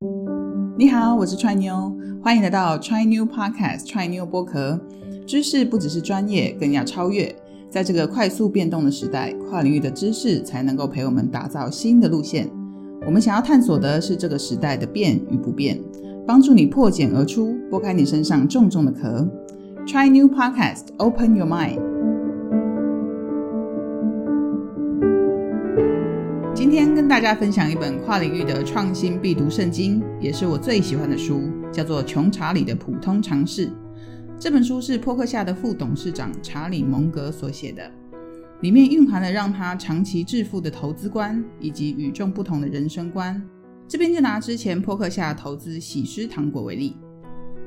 你好，我是川妞，欢迎来到 Try New Podcast Try New 播客。知识不只是专业，更要超越。在这个快速变动的时代，跨领域的知识才能够陪我们打造新的路线。我们想要探索的是这个时代的变与不变，帮助你破茧而出，拨开你身上重重的壳。Try New Podcast Open Your Mind。跟大家分享一本跨领域的创新必读圣经，也是我最喜欢的书，叫做《穷查理的普通常识》。这本书是波克夏的副董事长查理·蒙格所写的，里面蕴含了让他长期致富的投资观以及与众不同的人生观。这边就拿之前波克夏投资喜诗糖果为例，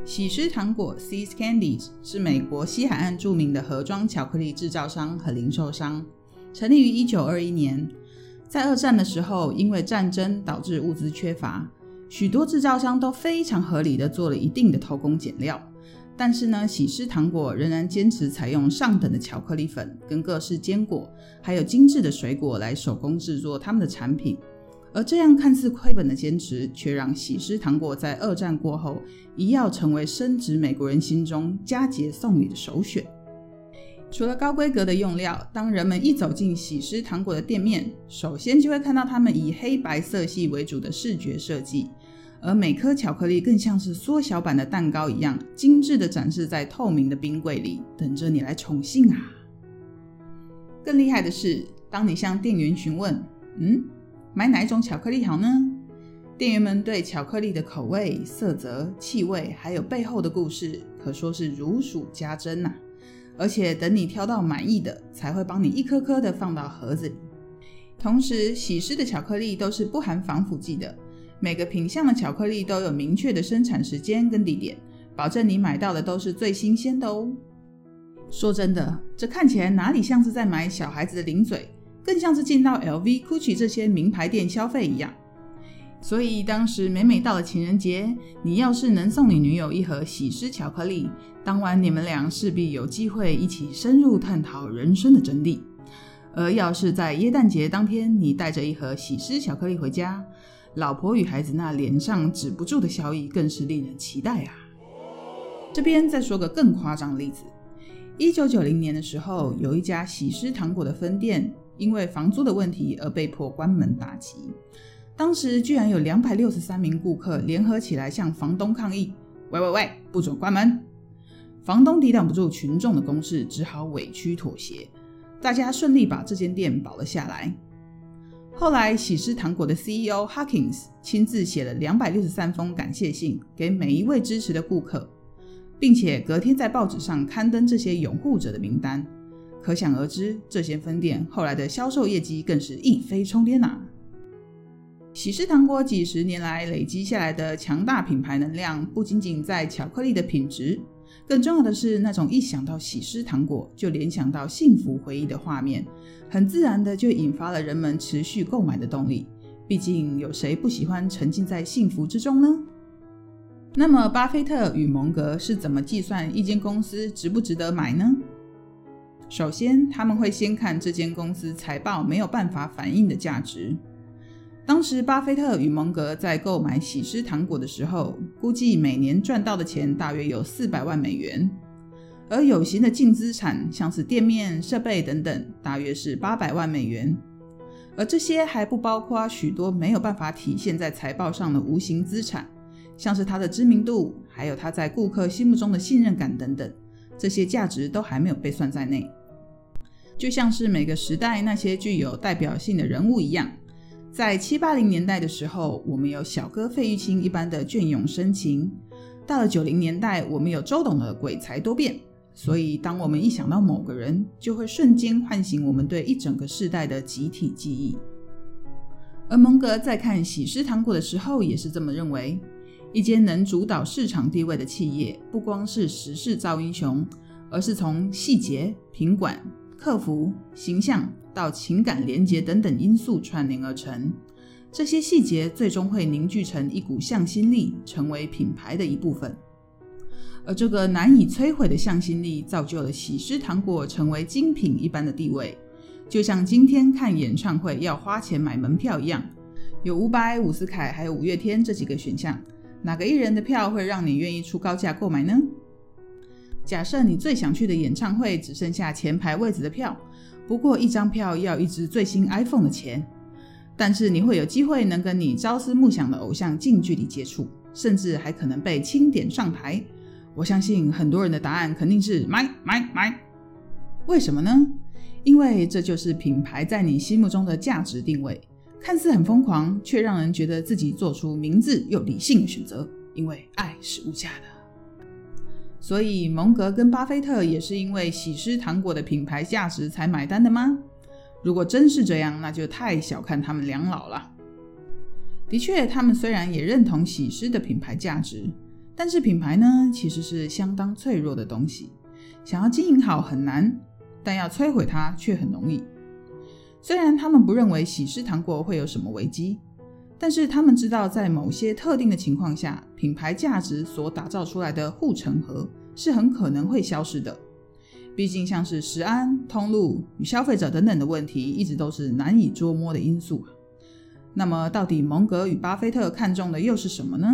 喜诗糖果 （Sea's Candies） 是美国西海岸著名的盒装巧克力制造商和零售商，成立于1921年。在二战的时候，因为战争导致物资缺乏，许多制造商都非常合理的做了一定的偷工减料。但是呢，喜诗糖果仍然坚持采用上等的巧克力粉、跟各式坚果，还有精致的水果来手工制作他们的产品。而这样看似亏本的坚持，却让喜诗糖果在二战过后一跃成为深植美国人心中佳节送礼的首选。除了高规格的用料，当人们一走进喜诗糖果的店面，首先就会看到他们以黑白色系为主的视觉设计，而每颗巧克力更像是缩小版的蛋糕一样，精致的展示在透明的冰柜里，等着你来宠幸啊！更厉害的是，当你向店员询问“嗯，买哪一种巧克力好呢？”店员们对巧克力的口味、色泽、气味，还有背后的故事，可说是如数家珍呐。而且等你挑到满意的，才会帮你一颗颗的放到盒子里。同时，喜诗的巧克力都是不含防腐剂的，每个品相的巧克力都有明确的生产时间跟地点，保证你买到的都是最新鲜的哦。说真的，这看起来哪里像是在买小孩子的零嘴，更像是进到 LV、GUCCI 这些名牌店消费一样。所以当时每每到了情人节，你要是能送你女友一盒喜诗巧克力，当晚你们俩势必有机会一起深入探讨人生的真谛。而要是在耶诞节当天，你带着一盒喜诗巧克力回家，老婆与孩子那脸上止不住的笑意更是令人期待啊！这边再说个更夸张的例子：一九九零年的时候，有一家喜诗糖果的分店，因为房租的问题而被迫关门大吉。当时居然有两百六十三名顾客联合起来向房东抗议：“喂喂喂，不准关门！”房东抵挡不住群众的攻势，只好委屈妥协。大家顺利把这间店保了下来。后来，喜诗糖果的 CEO Hawkins 亲自写了两百六十三封感谢信给每一位支持的顾客，并且隔天在报纸上刊登这些拥护者的名单。可想而知，这些分店后来的销售业绩更是一飞冲天呐！喜事糖果几十年来累积下来的强大品牌能量，不仅仅在巧克力的品质，更重要的是那种一想到喜事糖果就联想到幸福回忆的画面，很自然的就引发了人们持续购买的动力。毕竟有谁不喜欢沉浸在幸福之中呢？那么，巴菲特与蒙格是怎么计算一间公司值不值得买呢？首先，他们会先看这间公司财报没有办法反映的价值。当时，巴菲特与蒙格在购买喜诗糖果的时候，估计每年赚到的钱大约有四百万美元，而有形的净资产，像是店面、设备等等，大约是八百万美元。而这些还不包括许多没有办法体现在财报上的无形资产，像是他的知名度，还有他在顾客心目中的信任感等等，这些价值都还没有被算在内。就像是每个时代那些具有代表性的人物一样。在七八零年代的时候，我们有小哥费玉清一般的隽永深情；到了九零年代，我们有周董的鬼才多变。所以，当我们一想到某个人，就会瞬间唤醒我们对一整个世代的集体记忆。而蒙格在看喜诗糖果的时候，也是这么认为：一间能主导市场地位的企业，不光是时势造英雄，而是从细节、品管、客服、形象。到情感连接等等因素串联而成，这些细节最终会凝聚成一股向心力，成为品牌的一部分。而这个难以摧毁的向心力，造就了喜诗糖果成为精品一般的地位。就像今天看演唱会要花钱买门票一样，有伍佰、伍思凯还有五月天这几个选项，哪个艺人的票会让你愿意出高价购买呢？假设你最想去的演唱会只剩下前排位子的票，不过一张票要一支最新 iPhone 的钱，但是你会有机会能跟你朝思暮想的偶像近距离接触，甚至还可能被钦点上台。我相信很多人的答案肯定是买买买。为什么呢？因为这就是品牌在你心目中的价值定位，看似很疯狂，却让人觉得自己做出明智又理性的选择。因为爱是无价的，所以蒙格跟巴菲特也是因为喜诗糖果的品牌价值才买单的吗？如果真是这样，那就太小看他们两老了。的确，他们虽然也认同喜诗的品牌价值，但是品牌呢，其实是相当脆弱的东西，想要经营好很难。但要摧毁它却很容易。虽然他们不认为喜诗糖果会有什么危机，但是他们知道，在某些特定的情况下，品牌价值所打造出来的护城河是很可能会消失的。毕竟，像是食安、通路与消费者等等的问题，一直都是难以捉摸的因素。那么，到底蒙格与巴菲特看中的又是什么呢？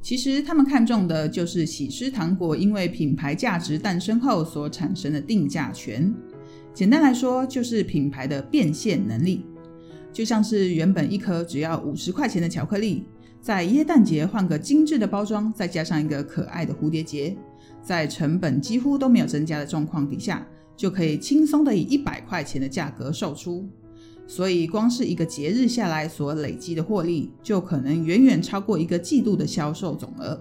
其实他们看重的就是喜诗糖果，因为品牌价值诞生后所产生的定价权。简单来说，就是品牌的变现能力。就像是原本一颗只要五十块钱的巧克力，在耶诞节换个精致的包装，再加上一个可爱的蝴蝶结，在成本几乎都没有增加的状况底下，就可以轻松的以一百块钱的价格售出。所以，光是一个节日下来所累积的获利，就可能远远超过一个季度的销售总额。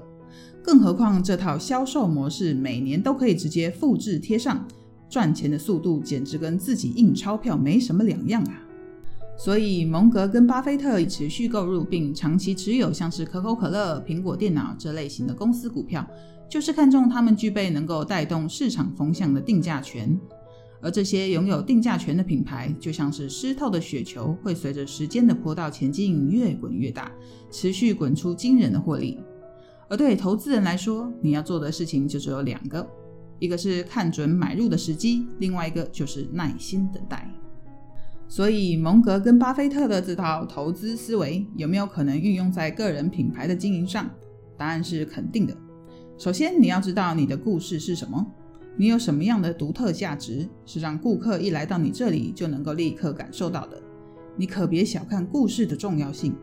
更何况，这套销售模式每年都可以直接复制贴上，赚钱的速度简直跟自己印钞票没什么两样啊！所以，蒙格跟巴菲特持续购入并长期持有像是可口可乐、苹果电脑这类型的公司股票，就是看中他们具备能够带动市场风向的定价权。而这些拥有定价权的品牌，就像是湿透的雪球，会随着时间的坡道前进，越滚越大，持续滚出惊人的获利。而对投资人来说，你要做的事情就只有两个：一个是看准买入的时机，另外一个就是耐心等待。所以，蒙格跟巴菲特的这套投资思维，有没有可能运用在个人品牌的经营上？答案是肯定的。首先，你要知道你的故事是什么。你有什么样的独特价值，是让顾客一来到你这里就能够立刻感受到的？你可别小看故事的重要性。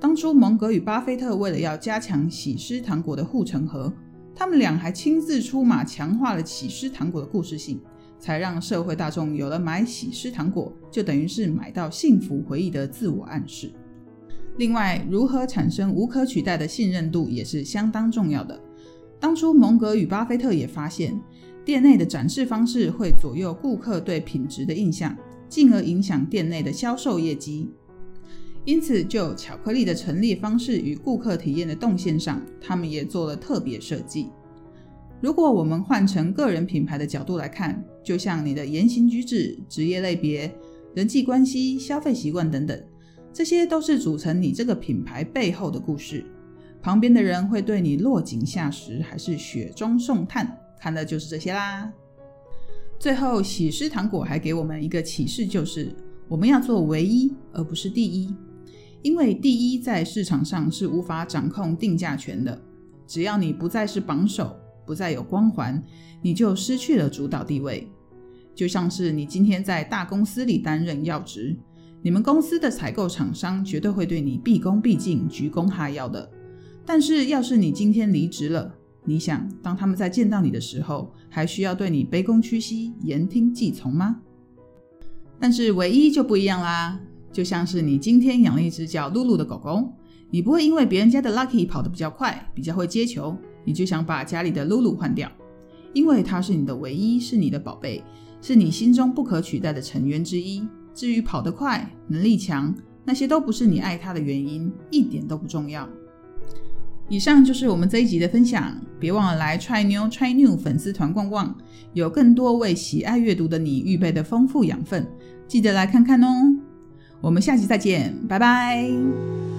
当初蒙格与巴菲特为了要加强喜诗糖果的护城河，他们俩还亲自出马强化了喜诗糖果的故事性，才让社会大众有了买喜诗糖果就等于是买到幸福回忆的自我暗示。另外，如何产生无可取代的信任度也是相当重要的。当初蒙格与巴菲特也发现。店内的展示方式会左右顾客对品质的印象，进而影响店内的销售业绩。因此，就巧克力的陈列方式与顾客体验的动线上，他们也做了特别设计。如果我们换成个人品牌的角度来看，就像你的言行举止、职业类别、人际关系、消费习惯等等，这些都是组成你这个品牌背后的故事。旁边的人会对你落井下石，还是雪中送炭？看的就是这些啦。最后，喜诗糖果还给我们一个启示，就是我们要做唯一，而不是第一。因为第一在市场上是无法掌控定价权的。只要你不再是榜首，不再有光环，你就失去了主导地位。就像是你今天在大公司里担任要职，你们公司的采购厂商绝对会对你毕恭毕敬、鞠躬哈腰的。但是，要是你今天离职了，你想，当他们在见到你的时候，还需要对你卑躬屈膝、言听计从吗？但是唯一就不一样啦，就像是你今天养了一只叫露露的狗狗，你不会因为别人家的 Lucky 跑得比较快、比较会接球，你就想把家里的露露换掉，因为它是你的唯一，是你的宝贝，是你心中不可取代的成员之一。至于跑得快、能力强，那些都不是你爱它的原因，一点都不重要。以上就是我们这一集的分享，别忘了来 Try New Try New 粉丝团逛逛，有更多为喜爱阅读的你预备的丰富养分，记得来看看哦。我们下期再见，拜拜。